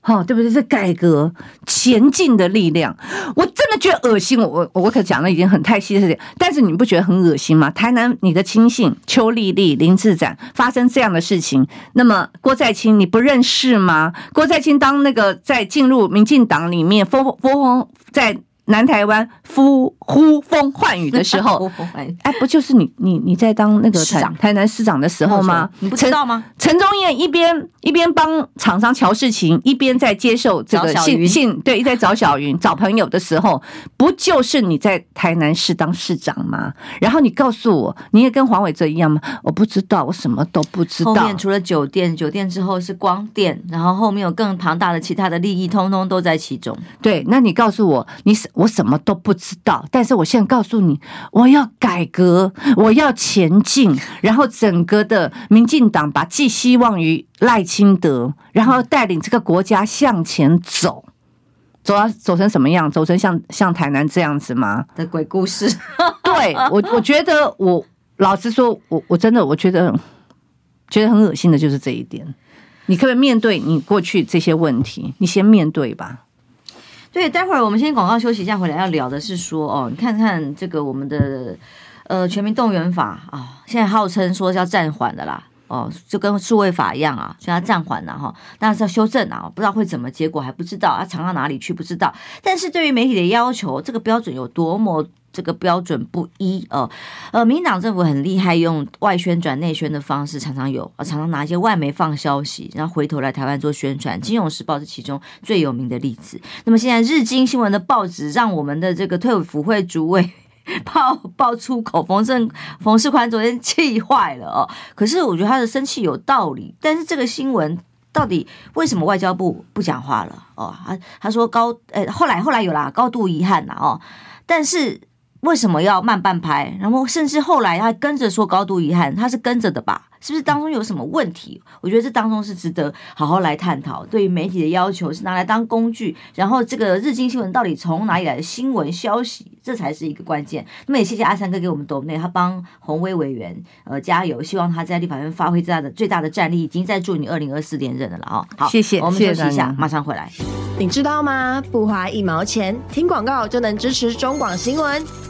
好，对不对？这改革前进的力量。我那觉得恶心，我我我可讲了已经很太细了，但是你不觉得很恶心吗？台南你的亲信邱丽丽、林志展发生这样的事情，那么郭在清你不认识吗？郭在清当那个在进入民进党里面，风风风在。南台湾呼呼风唤雨的时候，哎，不就是你你你在当那个台台南市长的时候吗？你不知道吗？陈忠燕一边一边帮厂商乔事情，一边在接受这个信信，对，一在找小云找朋友的时候，不就是你在台南市当市长吗？然后你告诉我，你也跟黄伟哲一样吗？我不知道，我什么都不知道。后面除了酒店，酒店之后是光电，然后后面有更庞大的其他的利益，通通都在其中。对，那你告诉我，你是。我什么都不知道，但但是我现在告诉你，我要改革，我要前进，然后整个的民进党把寄希望于赖清德，然后带领这个国家向前走，走啊走成什么样？走成像像台南这样子吗？的鬼故事？对我，我觉得我老实说，我我真的我觉得觉得很恶心的就是这一点。你可不可以面对你过去这些问题？你先面对吧。对，待会儿我们先广告休息一下，回来要聊的是说哦，你看看这个我们的呃全民动员法啊、哦，现在号称说是要暂缓的啦，哦，就跟数位法一样啊，虽然暂缓了哈，但是要修正啊，不知道会怎么，结果还不知道，啊藏到哪里去不知道。但是对于媒体的要求，这个标准有多么？这个标准不一哦，呃，民进党政府很厉害，用外宣转内宣的方式，常常有，常常拿一些外媒放消息，然后回头来台湾做宣传。《金融时报》是其中最有名的例子。那么现在日经新闻的报纸让我们的这个退伍会会主委 爆爆粗口，冯胜冯世宽昨天气坏了哦。可是我觉得他的生气有道理，但是这个新闻到底为什么外交部不讲话了？哦，他他说高，呃，后来后来有啦，高度遗憾呐哦，但是。为什么要慢半拍？然后甚至后来他跟着说高度遗憾，他是跟着的吧？是不是当中有什么问题？我觉得这当中是值得好好来探讨。对于媒体的要求是拿来当工具，然后这个日经新闻到底从哪里来的新闻消息，这才是一个关键。那么也谢谢阿三哥给我们抖内，他帮鸿薇委员呃加油，希望他在立法院发挥最大的最大的战力，已经在祝你二零二四连任了啊！好，谢谢，我们休息一下，马上回来。你知道吗？不花一毛钱，听广告就能支持中广新闻。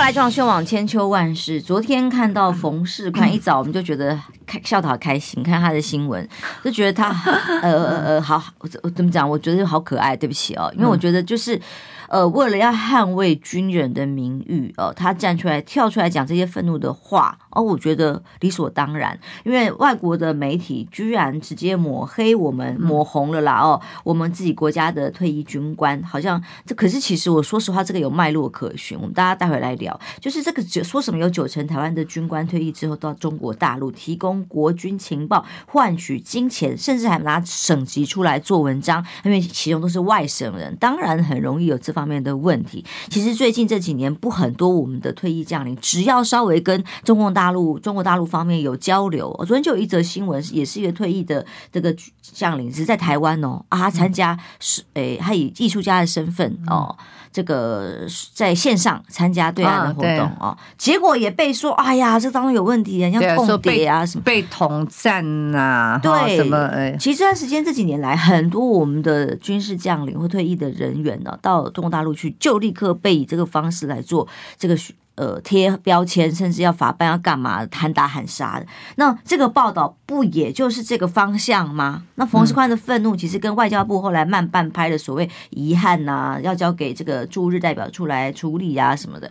来，撞宣网千秋万世。昨天看到冯世宽一早，我们就觉得开笑得好开心，看他的新闻就觉得他 呃呃呃好，我怎么讲？我觉得好可爱。对不起哦，因为我觉得就是。呃，为了要捍卫军人的名誉，哦，他站出来跳出来讲这些愤怒的话，哦，我觉得理所当然。因为外国的媒体居然直接抹黑我们，抹红了啦，哦，我们自己国家的退役军官，好像这可是其实我说实话，这个有脉络可循。我们大家待会来聊，就是这个说什么有九成台湾的军官退役之后到中国大陆提供国军情报，换取金钱，甚至还拿省级出来做文章，因为其中都是外省人，当然很容易有这方。方面的问题，其实最近这几年不很多，我们的退役将领只要稍微跟中共大陆、中国大陆方面有交流，我昨天就有一则新闻，也是一个退役的这个将领是在台湾哦，啊，他参加是诶，他以艺术家的身份哦。这个在线上参加对岸的活动哦，啊、结果也被说，哎呀，这当中有问题，人家共谍啊什么被统战啊，对什么？哎，其实这段时间这几年来，很多我们的军事将领或退役的人员呢，到中国大陆去，就立刻被以这个方式来做这个。呃，贴标签，甚至要法办，要干嘛，喊打喊杀的。那这个报道不也就是这个方向吗？那冯世宽的愤怒，其实跟外交部后来慢半拍的所谓遗憾呐、要交给这个驻日代表出来处理啊什么的，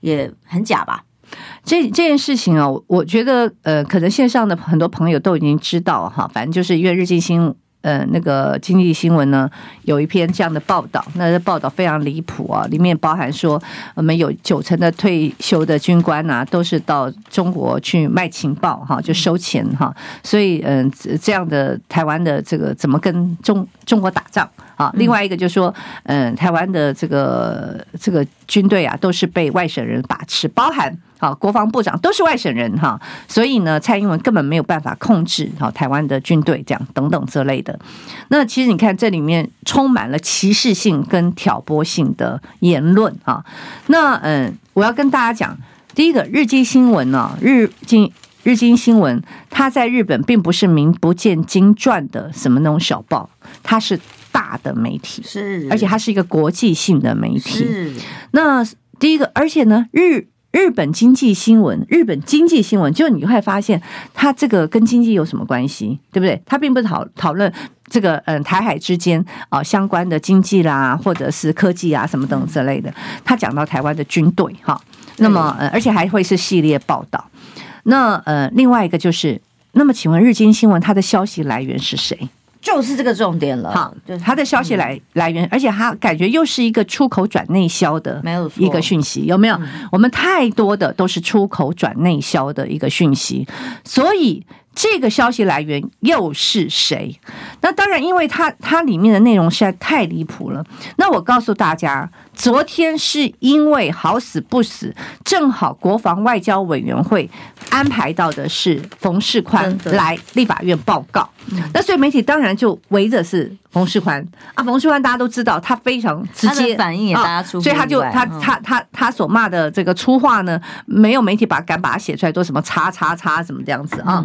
也很假吧？这这件事情啊，我觉得呃，可能线上的很多朋友都已经知道哈，反正就是因为日进新。呃，那个经济新闻呢，有一篇这样的报道，那个报道非常离谱啊，里面包含说我们有九成的退休的军官呐、啊，都是到中国去卖情报哈，就收钱哈，所以嗯，这样的台湾的这个怎么跟中中国打仗啊？另外一个就是说，嗯，台湾的这个这个军队啊，都是被外省人把持，包含。好，国防部长都是外省人哈，所以呢，蔡英文根本没有办法控制好台湾的军队，这样等等之类的。那其实你看，这里面充满了歧视性跟挑拨性的言论啊。那嗯，我要跟大家讲，第一个，日经新闻呢，日经日经新闻，它在日本并不是名不见经传的什么那种小报，它是大的媒体，是，而且它是一个国际性的媒体。是，那第一个，而且呢，日。日本经济新闻，日本经济新闻，就你会发现，它这个跟经济有什么关系，对不对？它并不是讨讨论这个嗯台海之间啊相关的经济啦，或者是科技啊什么等之类的。他讲到台湾的军队哈，那么呃，而且还会是系列报道。那呃，另外一个就是，那么请问日经新闻它的消息来源是谁？就是这个重点了。好，就是它的消息来来源，而且他感觉又是一个出口转内销的，没有一个讯息，有没有？我们太多的都是出口转内销的一个讯息，所以。这个消息来源又是谁？那当然，因为它它里面的内容实在太离谱了。那我告诉大家，昨天是因为好死不死，正好国防外交委员会安排到的是冯世宽来立法院报告，那所以媒体当然就围着是冯世宽啊。冯世宽大家都知道，他非常直接反应也大家出，所以他就他他他他所骂的这个粗话呢，没有媒体把敢把它写出来，都什么叉叉叉什么这样子啊。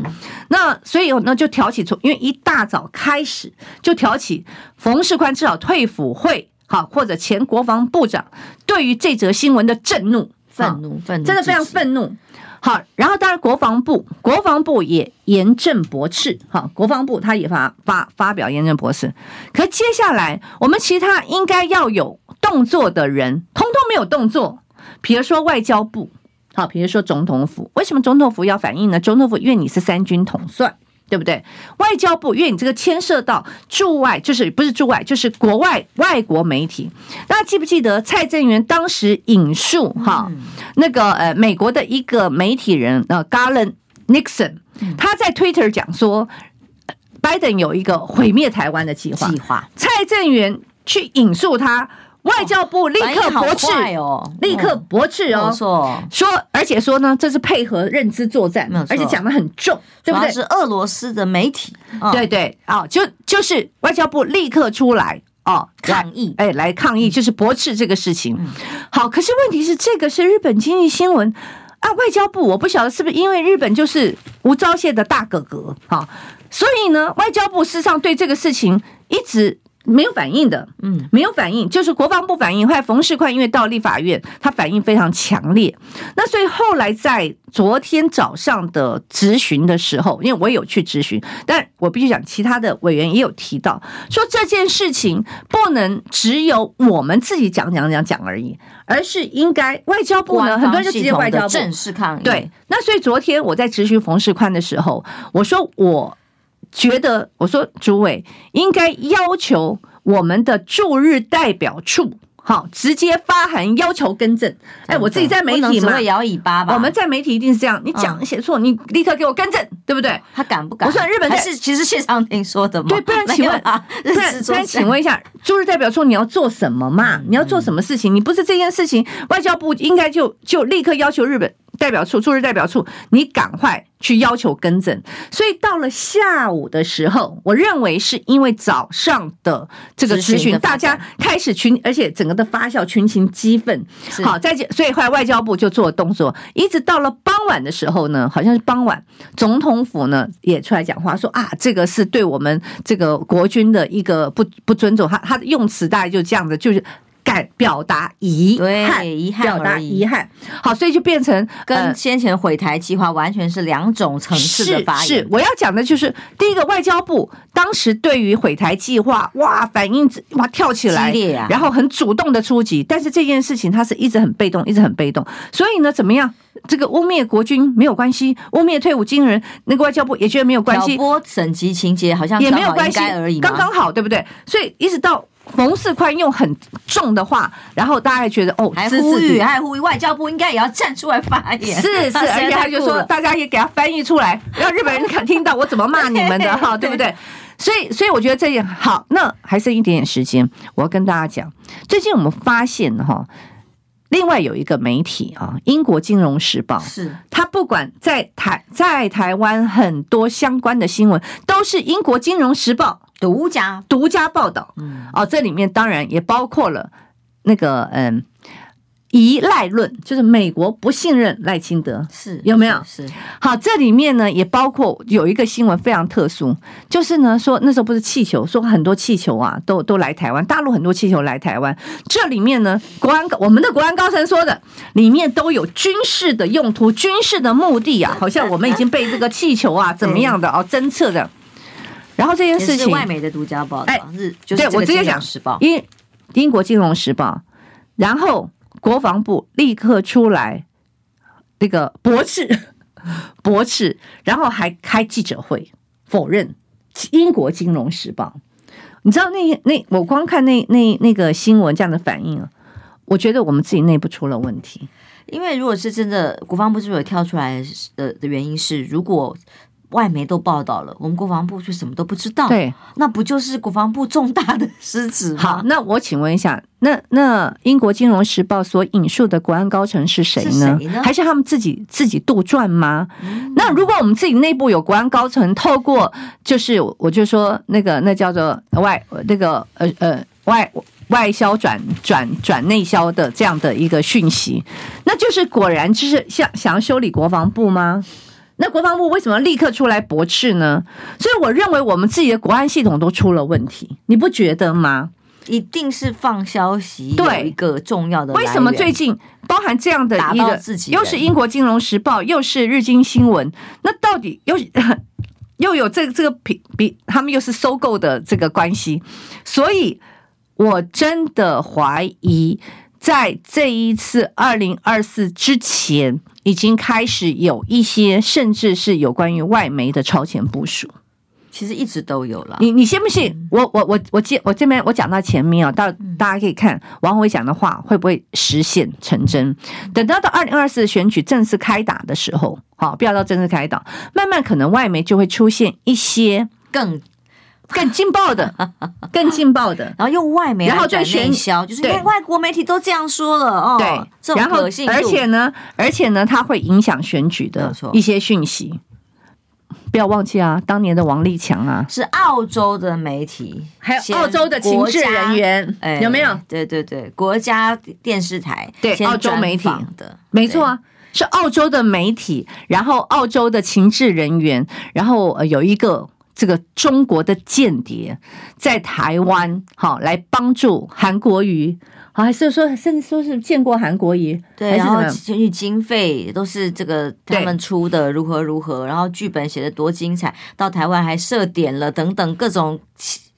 那所以那就挑起从，因为一大早开始就挑起冯世宽至少退辅会好，或者前国防部长对于这则新闻的震怒、愤怒、愤怒，真的非常愤怒。好，然后当然国防部国防部也严正驳斥，哈，国防部他也发发发表严正驳斥。可接下来我们其他应该要有动作的人，通通没有动作，比如说外交部。好，比如说总统府，为什么总统府要反应呢？总统府因为你是三军统帅，对不对？外交部因为你这个牵涉到驻外，就是不是驻外，就是国外外国媒体。大家记不记得蔡正元当时引述哈那个呃美国的一个媒体人呃 Garland Nixon，他在 Twitter 讲说，拜登有一个毁灭台湾的计划。计划，蔡正元去引述他。外交部立刻驳斥哦，立刻驳斥哦，说而且说呢，这是配合认知作战，而且讲得很重，对不对？是俄罗斯的媒体，对对啊，就就是外交部立刻出来哦抗议，哎，来抗议，就是驳斥这个事情。好，可是问题是，这个是日本经济新闻啊，外交部我不晓得是不是因为日本就是无招谢的大哥哥啊，所以呢，外交部事实上对这个事情一直。没有反应的，嗯，没有反应，就是国防部反应。后来冯世宽因为到立法院，他反应非常强烈。那所以后来在昨天早上的质询的时候，因为我有去质询，但我必须讲，其他的委员也有提到，说这件事情不能只有我们自己讲讲讲讲而已，而是应该外交部呢，很多人就直接外交部正式抗议。对，那所以昨天我在质询冯世宽的时候，我说我。觉得我说，主委应该要求我们的驻日代表处，好，直接发函要求更正。哎，我自己在媒体嘛，摇尾巴吧。我们在媒体一定是这样，你讲写错，你立刻给我更正，对不对？他敢不敢？我说日本还是其实谢长廷说的吗？对，不然请问啊，不然不然请问一下，驻日代表处你要做什么嘛？你要做什么事情？你不是这件事情，外交部应该就就立刻要求日本。代表处驻日代表处，你赶快去要求更正。所以到了下午的时候，我认为是因为早上的这个咨询，大家开始群，而且整个的发酵，群情激愤。好，再所以后来外交部就做了动作，一直到了傍晚的时候呢，好像是傍晚，总统府呢也出来讲话说啊，这个是对我们这个国军的一个不不尊重。他他的用词大概就这样子，就是。感表达遗憾，遗憾，表达遗憾。好，所以就变成跟先前毁台计划完全是两种层次的发言。是，是我要讲的就是第一个，外交部当时对于毁台计划，哇，反应哇跳起来，激烈啊，然后很主动的出击。但是这件事情它是一直很被动，一直很被动。所以呢，怎么样？这个污蔑国军没有关系，污蔑退伍军人，那个外交部也觉得没有关系。挑拨省级情节好像也没有关系而已，刚刚好，对不对？所以一直到。冯世宽用很重的话，然后大家觉得哦，还呼吁，还呼吁外交部应该也要站出来发言。是是，而且他就说，大家也给他翻译出来，让日本人肯听到我怎么骂你们的哈，对不对？所以，所以我觉得这样好。那还剩一点点时间，我要跟大家讲，最近我们发现哈，另外有一个媒体啊，英国金融时报，是。他不管在台在台湾很多相关的新闻，都是英国金融时报。独家。独家报道，嗯，哦，这里面当然也包括了那个嗯，疑赖论，就是美国不信任赖清德，是有没有？是，是。好，这里面呢也包括有一个新闻非常特殊，就是呢说那时候不是气球，说很多气球啊都都来台湾，大陆很多气球来台湾，这里面呢国安我们的国安高层说的，里面都有军事的用途、军事的目的啊，好像我们已经被这个气球啊 怎么样的哦侦测的。然后这件事情，外媒的独家报道，哎，是，对我直接讲，英英国金融时报，然后国防部立刻出来那个驳斥，驳斥，然后还开记者会否认。英国金融时报，你知道那那我光看那那那个新闻这样的反应啊，我觉得我们自己内部出了问题。因为如果是真的，国防部是不是有跳出来的的原因是，如果。外媒都报道了，我们国防部却什么都不知道。对，那不就是国防部重大的失职吗？好，那我请问一下，那那英国金融时报所引述的国安高层是谁呢？是谁呢？还是他们自己自己杜撰吗？嗯、那如果我们自己内部有国安高层透过，就是我就说那个那叫做外那个呃呃外外销转转转内销的这样的一个讯息，那就是果然就是想想要修理国防部吗？那国防部为什么立刻出来驳斥呢？所以我认为我们自己的国安系统都出了问题，你不觉得吗？一定是放消息，对一个重要的。为什么最近包含这样的一个，又是英国金融时报，又是日经新闻，那到底又 又有这个这个比比他们又是收购的这个关系？所以我真的怀疑，在这一次二零二四之前。已经开始有一些，甚至是有关于外媒的超前部署，其实一直都有了。你你信不信？我我我我这我这边我讲到前面啊，到大家可以看王伟讲的话会不会实现成真？等到到二零二四选举正式开打的时候，好，不要到正式开打，慢慢可能外媒就会出现一些更。更劲爆的，更劲爆的，然后用外媒，然后就宣销，就是外国媒体都这样说了哦。对，然后而且呢，而且呢，它会影响选举的一些讯息。不要忘记啊，当年的王立强啊，是澳洲的媒体，还有澳洲的情治人员，有没有？对对对，国家电视台对澳洲媒体的，没错啊，是澳洲的媒体，然后澳洲的情治人员，然后有一个。这个中国的间谍在台湾，好来帮助韩国瑜，好还是说甚至说是见过韩国瑜，对，然后选举经费都是这个他们出的，如何如何，然后剧本写的多精彩，到台湾还设点了等等各种。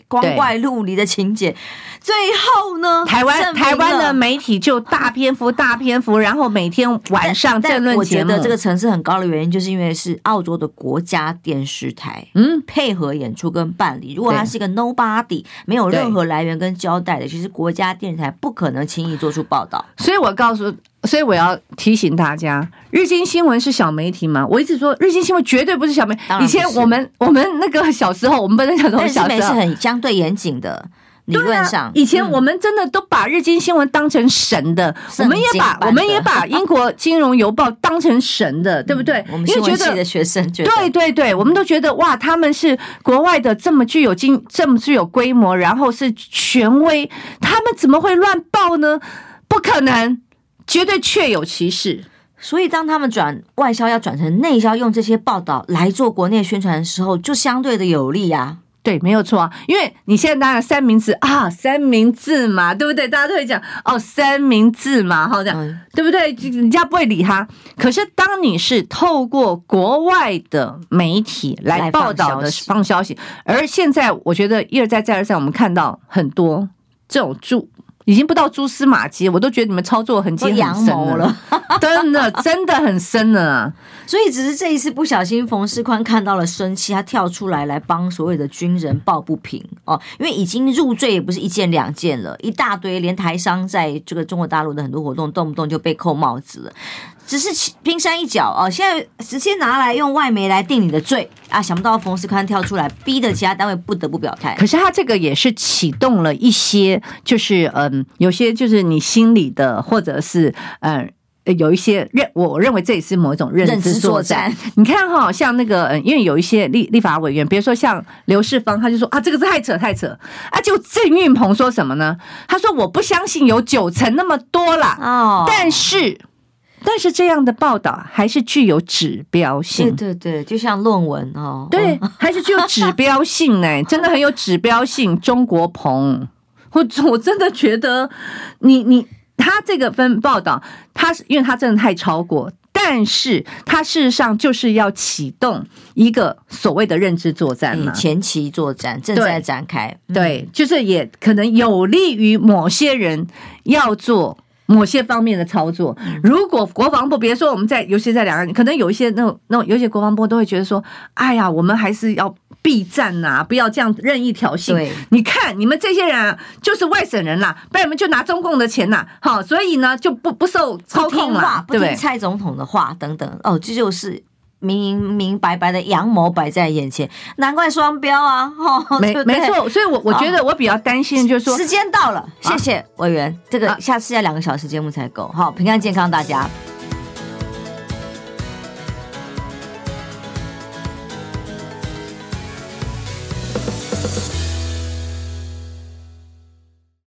光怪陆离的情节，最后呢？台湾台湾的媒体就大篇幅大篇幅，然后每天晚上政论节目。我觉得这个层次很高的原因，就是因为是澳洲的国家电视台，嗯，配合演出跟办理。如果它是一个 nobody，没有任何来源跟交代的，其实国家电视台不可能轻易做出报道。所以我告诉。所以我要提醒大家，日经新闻是小媒体吗？我一直说日经新闻绝对不是小媒体。以前我们我们那个小时候，我们不能讲说小时候是很相对严谨的理论上。啊、以前我们真的都把日经新闻当成神的，嗯、我们也把我们也把英国金融邮报当成神的，对不对？我们新闻系的学生觉得，对对对，我们都觉得哇，他们是国外的这么具有经这么具有规模，然后是权威，他们怎么会乱报呢？不可能。绝对确有其事，所以当他们转外销要转成内销，用这些报道来做国内宣传的时候，就相对的有利啊。对，没有错啊，因为你现在当然三明治啊，三明治嘛，对不对？大家都会讲哦，三明治嘛，好这样，嗯、对不对？人家不会理他。可是当你是透过国外的媒体来报道的放消息，而现在我觉得一而再再而三，我们看到很多这种注。已经不到蛛丝马迹，我都觉得你们操作很精很深了，真的真的很深了啊。所以只是这一次不小心，冯世宽看到了生气，他跳出来来帮所有的军人抱不平哦，因为已经入罪也不是一件两件了，一大堆，连台商在这个中国大陆的很多活动，动不动就被扣帽子了。只是冰山一角哦，现在直接拿来用外媒来定你的罪啊！想不到冯世宽跳出来，逼得其他单位不得不表态。可是他这个也是启动了一些，就是嗯，有些就是你心里的，或者是嗯，有一些认，我认为这也是某一种认知作战。你看哈，像那个嗯，因为有一些立立法委员，比如说像刘世芳，他就说啊，这个是太扯太扯啊！就郑运鹏说什么呢？他说我不相信有九成那么多啦，哦，但是。但是这样的报道还是具有指标性，对对对，就像论文哦，对，还是具有指标性呢，真的很有指标性。中国鹏，我我真的觉得你你他这个分报道，他是因为他真的太超过，但是他事实上就是要启动一个所谓的认知作战嘛，前期作战正在展开，对，对，就是也可能有利于某些人要做。某些方面的操作。如果国防部，别说我们在，尤其在两岸，可能有一些那种那种，有些国防部都会觉得说，哎呀，我们还是要避战呐，不要这样任意挑衅。对，你看你们这些人啊，就是外省人啦，不然你们就拿中共的钱呐，好，所以呢就不不受操控了，不听蔡总统的话等等。哦，这就是。明明白白的阳谋摆在眼前，难怪双标啊！哦，没没错，所以我我觉得我比较担心，就是说时间到了，谢谢委员，这个下次要两个小时节目才够。好，平安健康大家。